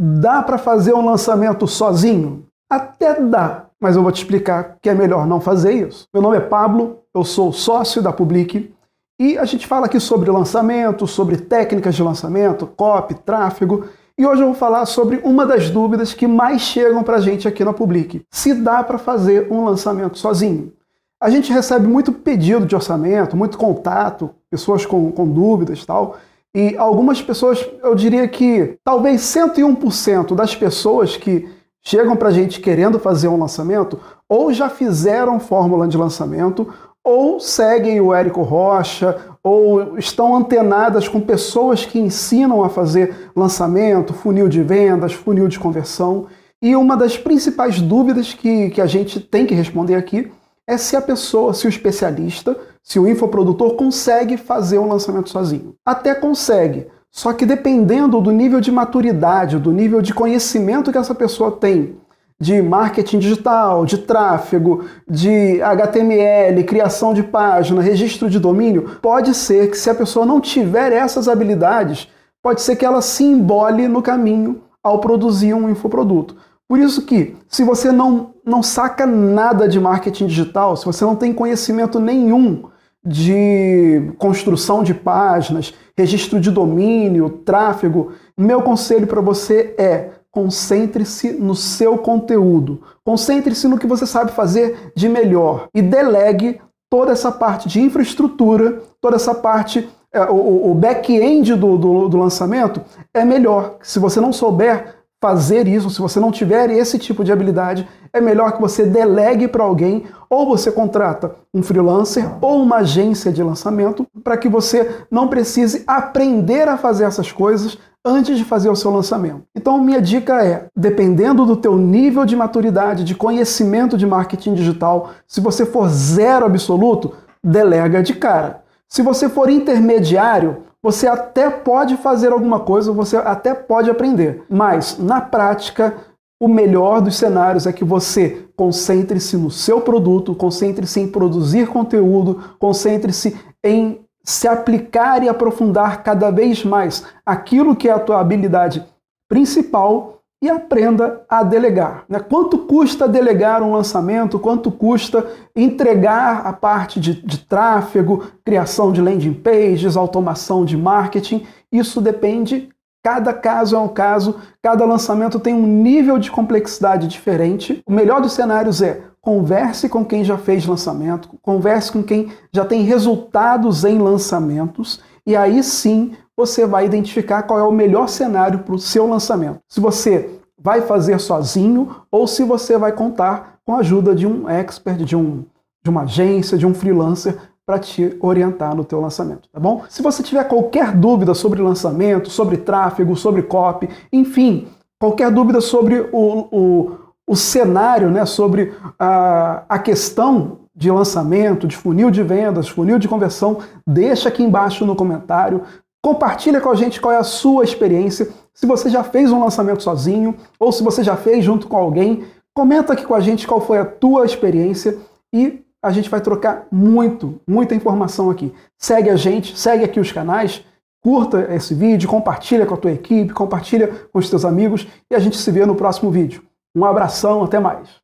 Dá para fazer um lançamento sozinho? Até dá, mas eu vou te explicar que é melhor não fazer isso. Meu nome é Pablo, eu sou sócio da Public e a gente fala aqui sobre lançamento, sobre técnicas de lançamento, copy, tráfego. E hoje eu vou falar sobre uma das dúvidas que mais chegam para a gente aqui na Public: se dá para fazer um lançamento sozinho. A gente recebe muito pedido de orçamento, muito contato, pessoas com, com dúvidas tal. E algumas pessoas, eu diria que talvez 101% das pessoas que chegam para a gente querendo fazer um lançamento, ou já fizeram fórmula de lançamento, ou seguem o Érico Rocha, ou estão antenadas com pessoas que ensinam a fazer lançamento, funil de vendas, funil de conversão. E uma das principais dúvidas que, que a gente tem que responder aqui é se a pessoa, se o especialista, se o infoprodutor consegue fazer um lançamento sozinho. Até consegue, só que dependendo do nível de maturidade, do nível de conhecimento que essa pessoa tem de marketing digital, de tráfego, de HTML, criação de página, registro de domínio, pode ser que se a pessoa não tiver essas habilidades, pode ser que ela se embole no caminho ao produzir um infoproduto. Por isso que, se você não, não saca nada de marketing digital, se você não tem conhecimento nenhum de construção de páginas, registro de domínio, tráfego, meu conselho para você é concentre-se no seu conteúdo, concentre-se no que você sabe fazer de melhor e delegue toda essa parte de infraestrutura, toda essa parte, é, o, back-end do, do, do lançamento é melhor. Se você não souber fazer isso, se você não tiver esse tipo de habilidade, é melhor que você delegue para alguém, ou você contrata um freelancer ou uma agência de lançamento, para que você não precise aprender a fazer essas coisas antes de fazer o seu lançamento. Então, minha dica é, dependendo do teu nível de maturidade, de conhecimento de marketing digital, se você for zero absoluto, delega de cara. Se você for intermediário, você até pode fazer alguma coisa, você até pode aprender, mas na prática, o melhor dos cenários é que você concentre-se no seu produto, concentre-se em produzir conteúdo, concentre-se em se aplicar e aprofundar cada vez mais aquilo que é a tua habilidade principal e aprenda a delegar. Né? Quanto custa delegar um lançamento? Quanto custa entregar a parte de, de tráfego, criação de landing pages, automação de marketing? Isso depende Cada caso é um caso, cada lançamento tem um nível de complexidade diferente. O melhor dos cenários é converse com quem já fez lançamento, converse com quem já tem resultados em lançamentos, e aí sim você vai identificar qual é o melhor cenário para o seu lançamento. Se você vai fazer sozinho ou se você vai contar com a ajuda de um expert, de, um, de uma agência, de um freelancer para te orientar no teu lançamento, tá bom? Se você tiver qualquer dúvida sobre lançamento, sobre tráfego, sobre copy, enfim, qualquer dúvida sobre o, o, o cenário, né, sobre a, a questão de lançamento, de funil de vendas, funil de conversão, deixa aqui embaixo no comentário. Compartilha com a gente qual é a sua experiência. Se você já fez um lançamento sozinho ou se você já fez junto com alguém, comenta aqui com a gente qual foi a tua experiência e a gente vai trocar muito, muita informação aqui. Segue a gente, segue aqui os canais, curta esse vídeo, compartilha com a tua equipe, compartilha com os teus amigos e a gente se vê no próximo vídeo. Um abração, até mais.